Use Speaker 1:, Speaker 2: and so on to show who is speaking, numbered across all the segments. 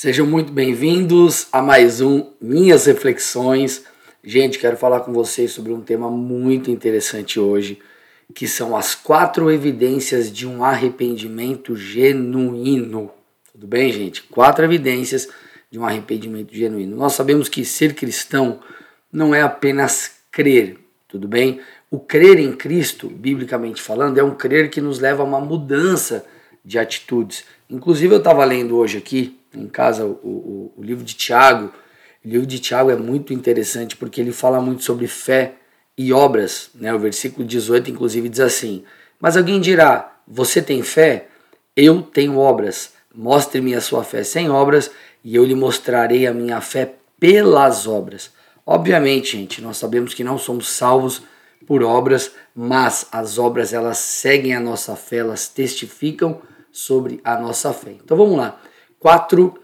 Speaker 1: Sejam muito bem-vindos a mais um Minhas Reflexões. Gente, quero falar com vocês sobre um tema muito interessante hoje, que são as quatro evidências de um arrependimento genuíno. Tudo bem, gente? Quatro evidências de um arrependimento genuíno. Nós sabemos que ser cristão não é apenas crer, tudo bem? O crer em Cristo, biblicamente falando, é um crer que nos leva a uma mudança de atitudes. Inclusive, eu estava lendo hoje aqui em casa o, o, o, livro de Tiago. O livro de Tiago é muito interessante porque ele fala muito sobre fé e obras. Né? O versículo 18, inclusive, diz assim: Mas alguém dirá: Você tem fé? Eu tenho obras. Mostre-me a sua fé sem obras e eu lhe mostrarei a minha fé pelas obras. Obviamente, gente, nós sabemos que não somos salvos por obras, mas as obras elas seguem a nossa fé, elas testificam sobre a nossa fé. Então vamos lá quatro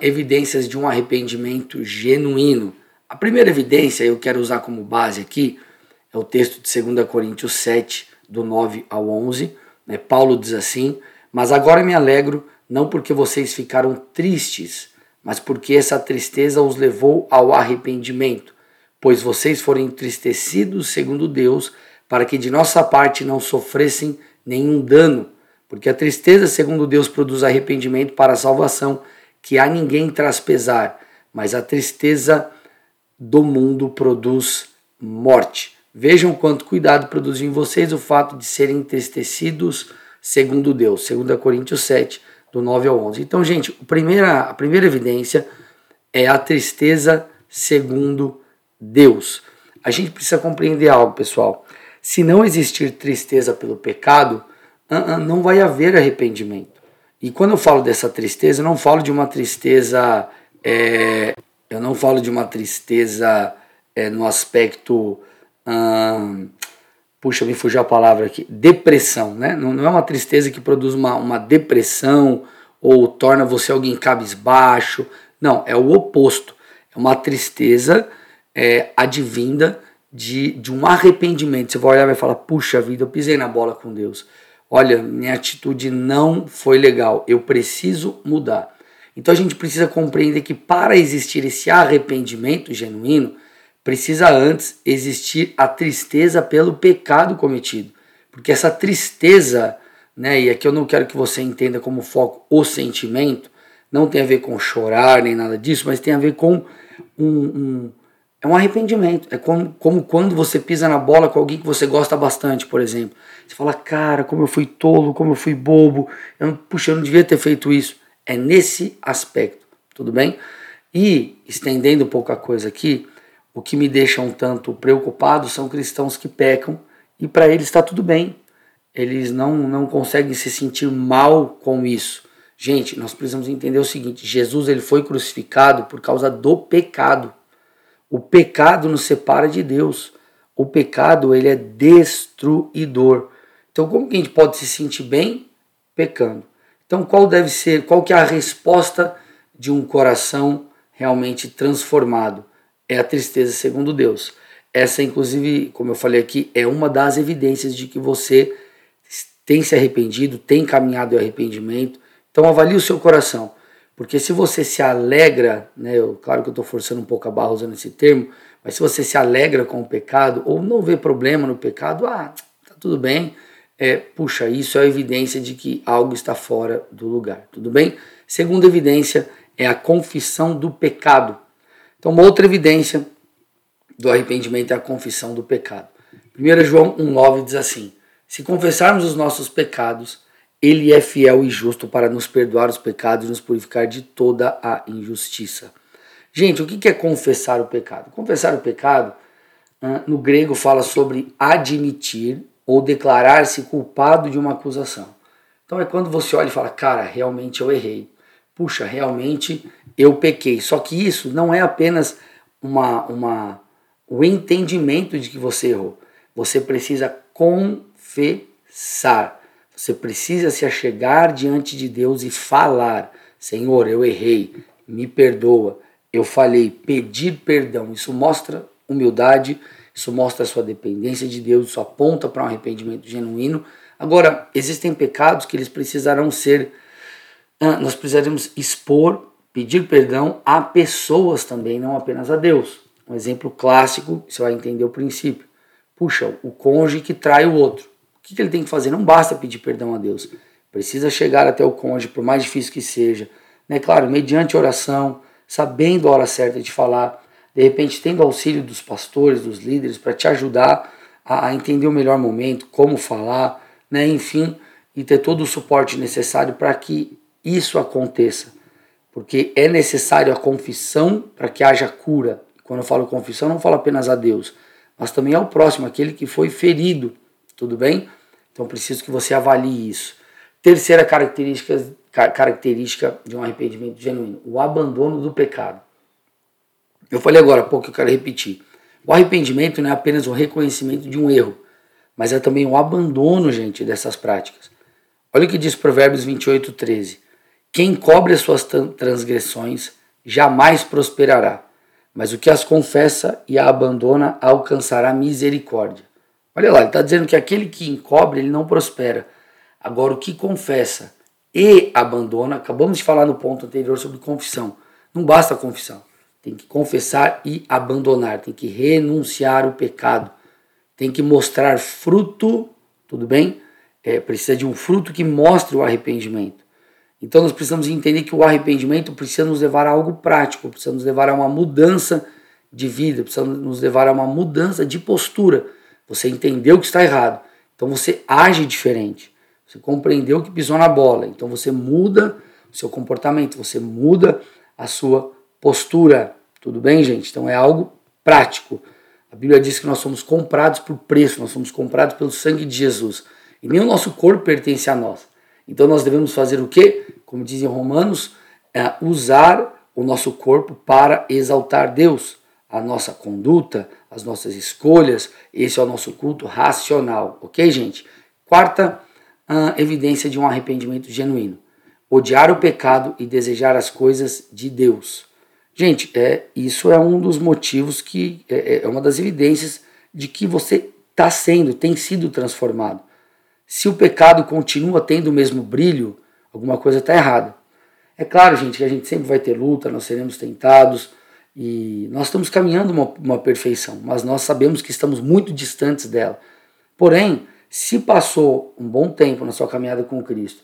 Speaker 1: evidências de um arrependimento genuíno. A primeira evidência, eu quero usar como base aqui, é o texto de 2 Coríntios 7, do 9 ao 11. Né? Paulo diz assim: Mas agora me alegro, não porque vocês ficaram tristes, mas porque essa tristeza os levou ao arrependimento, pois vocês foram entristecidos segundo Deus, para que de nossa parte não sofressem nenhum dano porque a tristeza, segundo Deus, produz arrependimento para a salvação, que a ninguém traz pesar, mas a tristeza do mundo produz morte. Vejam quanto cuidado produz em vocês o fato de serem entristecidos segundo Deus. 2 Coríntios 7, do 9 ao 11. Então, gente, a primeira, a primeira evidência é a tristeza segundo Deus. A gente precisa compreender algo, pessoal. Se não existir tristeza pelo pecado, não vai haver arrependimento. E quando eu falo dessa tristeza, eu não falo de uma tristeza, é, eu não falo de uma tristeza é, no aspecto, hum, puxa, me fugiu a palavra aqui, depressão, né? Não, não é uma tristeza que produz uma, uma depressão ou torna você alguém cabisbaixo. Não, é o oposto. É uma tristeza é, advinda de, de um arrependimento. Você vai olhar e vai falar: puxa vida, eu pisei na bola com Deus olha, minha atitude não foi legal, eu preciso mudar. Então a gente precisa compreender que para existir esse arrependimento genuíno, precisa antes existir a tristeza pelo pecado cometido. Porque essa tristeza, né, e aqui eu não quero que você entenda como foco o sentimento, não tem a ver com chorar nem nada disso, mas tem a ver com um, um é um arrependimento. É como, como quando você pisa na bola com alguém que você gosta bastante, por exemplo. Você fala, cara, como eu fui tolo, como eu fui bobo, eu puxa, eu não devia ter feito isso. É nesse aspecto, tudo bem? E, estendendo um pouco a coisa aqui, o que me deixa um tanto preocupado são cristãos que pecam e para eles está tudo bem. Eles não, não conseguem se sentir mal com isso. Gente, nós precisamos entender o seguinte: Jesus ele foi crucificado por causa do pecado. O pecado nos separa de Deus. O pecado ele é destruidor. Então, como que a gente pode se sentir bem pecando? Então, qual deve ser, qual que é a resposta de um coração realmente transformado? É a tristeza segundo Deus. Essa, inclusive, como eu falei aqui, é uma das evidências de que você tem se arrependido, tem caminhado em arrependimento. Então, avalie o seu coração. Porque se você se alegra, né, eu, claro que eu estou forçando um pouco a barra usando esse termo, mas se você se alegra com o pecado ou não vê problema no pecado, ah, tá tudo bem, é, puxa, isso é evidência de que algo está fora do lugar, tudo bem? Segunda evidência é a confissão do pecado. Então, uma outra evidência do arrependimento é a confissão do pecado. 1 João 1,9 diz assim: Se confessarmos os nossos pecados, ele é fiel e justo para nos perdoar os pecados e nos purificar de toda a injustiça. Gente, o que é confessar o pecado? Confessar o pecado, no grego, fala sobre admitir ou declarar-se culpado de uma acusação. Então é quando você olha e fala, cara, realmente eu errei. Puxa, realmente eu pequei. Só que isso não é apenas uma, uma, o entendimento de que você errou. Você precisa confessar. Você precisa se achegar diante de Deus e falar: Senhor, eu errei, me perdoa, eu falei, pedir perdão. Isso mostra humildade, isso mostra a sua dependência de Deus, isso aponta para um arrependimento genuíno. Agora, existem pecados que eles precisarão ser, ah, nós precisaremos expor pedir perdão a pessoas também, não apenas a Deus. Um exemplo clássico, você vai entender o princípio. Puxa, o cônjuge que trai o outro. O que, que ele tem que fazer? Não basta pedir perdão a Deus. Precisa chegar até o cônjuge, por mais difícil que seja. Né? Claro, mediante oração, sabendo a hora certa de falar, de repente tendo auxílio dos pastores, dos líderes, para te ajudar a, a, entender o melhor momento, como falar, né? enfim, e ter todo o suporte necessário para que isso aconteça. Porque é necessário a confissão para que haja cura. Quando eu falo confissão, não falo apenas a Deus, mas também ao próximo, aquele que foi ferido. Tudo bem? Então preciso que você avalie isso. Terceira característica, característica de um arrependimento genuíno: o abandono do pecado. Eu falei agora há pouco, eu quero repetir. O arrependimento não é apenas o reconhecimento de um erro, mas é também o abandono, gente, dessas práticas. Olha o que diz Provérbios 28, 13. Quem cobre as suas transgressões jamais prosperará, mas o que as confessa e a abandona alcançará misericórdia. Olha lá, ele está dizendo que aquele que encobre, ele não prospera. Agora, o que confessa e abandona, acabamos de falar no ponto anterior sobre confissão. Não basta a confissão. Tem que confessar e abandonar, tem que renunciar o pecado, tem que mostrar fruto, tudo bem? É, precisa de um fruto que mostre o arrependimento. Então nós precisamos entender que o arrependimento precisa nos levar a algo prático, precisa nos levar a uma mudança de vida, precisa nos levar a uma mudança de postura. Você entendeu que está errado, então você age diferente. Você compreendeu que pisou na bola, então você muda o seu comportamento, você muda a sua postura. Tudo bem, gente? Então é algo prático. A Bíblia diz que nós somos comprados por preço, nós somos comprados pelo sangue de Jesus. E nem o nosso corpo pertence a nós. Então nós devemos fazer o quê? Como dizem Romanos, é usar o nosso corpo para exaltar Deus, a nossa conduta, as nossas escolhas, esse é o nosso culto racional, ok, gente? Quarta uh, evidência de um arrependimento genuíno: odiar o pecado e desejar as coisas de Deus. Gente, é, isso é um dos motivos que é, é uma das evidências de que você está sendo, tem sido transformado. Se o pecado continua tendo o mesmo brilho, alguma coisa está errada. É claro, gente, que a gente sempre vai ter luta, nós seremos tentados e nós estamos caminhando uma, uma perfeição, mas nós sabemos que estamos muito distantes dela. Porém, se passou um bom tempo na sua caminhada com Cristo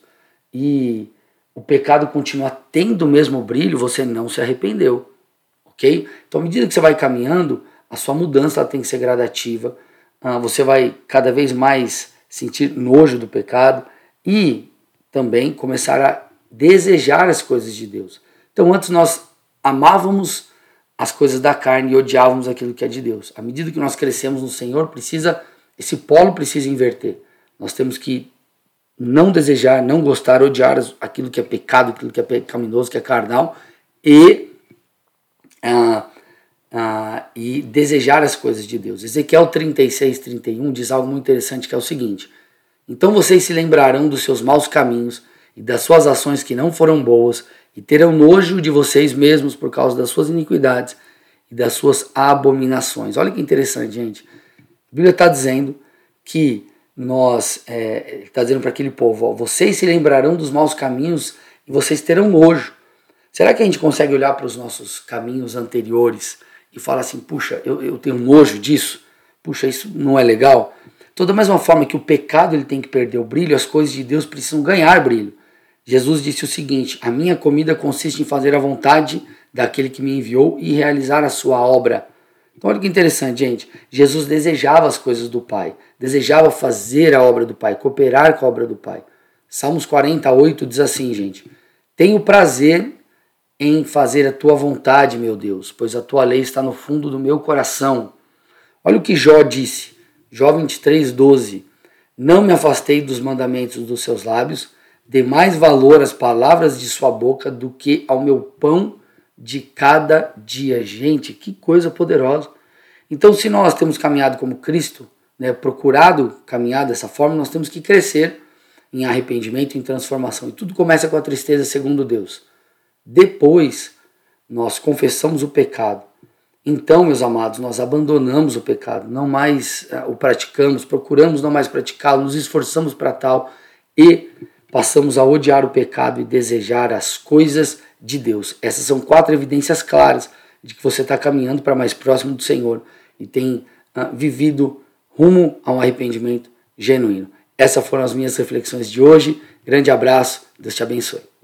Speaker 1: e o pecado continua tendo o mesmo brilho, você não se arrependeu, ok? Então, à medida que você vai caminhando, a sua mudança tem que ser gradativa, ah, você vai cada vez mais sentir nojo do pecado e também começar a desejar as coisas de Deus. Então, antes nós amávamos as coisas da carne e odiávamos aquilo que é de Deus. À medida que nós crescemos no Senhor, precisa esse polo precisa inverter. Nós temos que não desejar, não gostar, odiar aquilo que é pecado, aquilo que é pecaminoso, que é carnal e ah, ah, e desejar as coisas de Deus. Ezequiel 36, 31 diz algo muito interessante que é o seguinte: Então vocês se lembrarão dos seus maus caminhos e das suas ações que não foram boas, e terão nojo de vocês mesmos por causa das suas iniquidades e das suas abominações. Olha que interessante, gente. A Bíblia está dizendo que nós, é, está dizendo para aquele povo: ó, vocês se lembrarão dos maus caminhos e vocês terão nojo. Será que a gente consegue olhar para os nossos caminhos anteriores? e fala assim, puxa, eu, eu tenho nojo disso, puxa, isso não é legal. Então, da mesma forma que o pecado ele tem que perder o brilho, as coisas de Deus precisam ganhar brilho. Jesus disse o seguinte: A minha comida consiste em fazer a vontade daquele que me enviou e realizar a sua obra. Então, olha que interessante, gente. Jesus desejava as coisas do Pai, desejava fazer a obra do Pai, cooperar com a obra do Pai. Salmos 48 diz assim, gente: Tenho prazer em fazer a tua vontade, meu Deus, pois a tua lei está no fundo do meu coração. Olha o que Jó disse, Jó 23, 12. Não me afastei dos mandamentos dos seus lábios, dê mais valor às palavras de sua boca do que ao meu pão de cada dia. Gente, que coisa poderosa. Então, se nós temos caminhado como Cristo, né, procurado caminhar dessa forma, nós temos que crescer em arrependimento, em transformação. E tudo começa com a tristeza segundo Deus. Depois nós confessamos o pecado. Então, meus amados, nós abandonamos o pecado, não mais uh, o praticamos, procuramos não mais praticá-lo, nos esforçamos para tal e passamos a odiar o pecado e desejar as coisas de Deus. Essas são quatro evidências claras de que você está caminhando para mais próximo do Senhor e tem uh, vivido rumo a um arrependimento genuíno. Essas foram as minhas reflexões de hoje. Grande abraço, Deus te abençoe.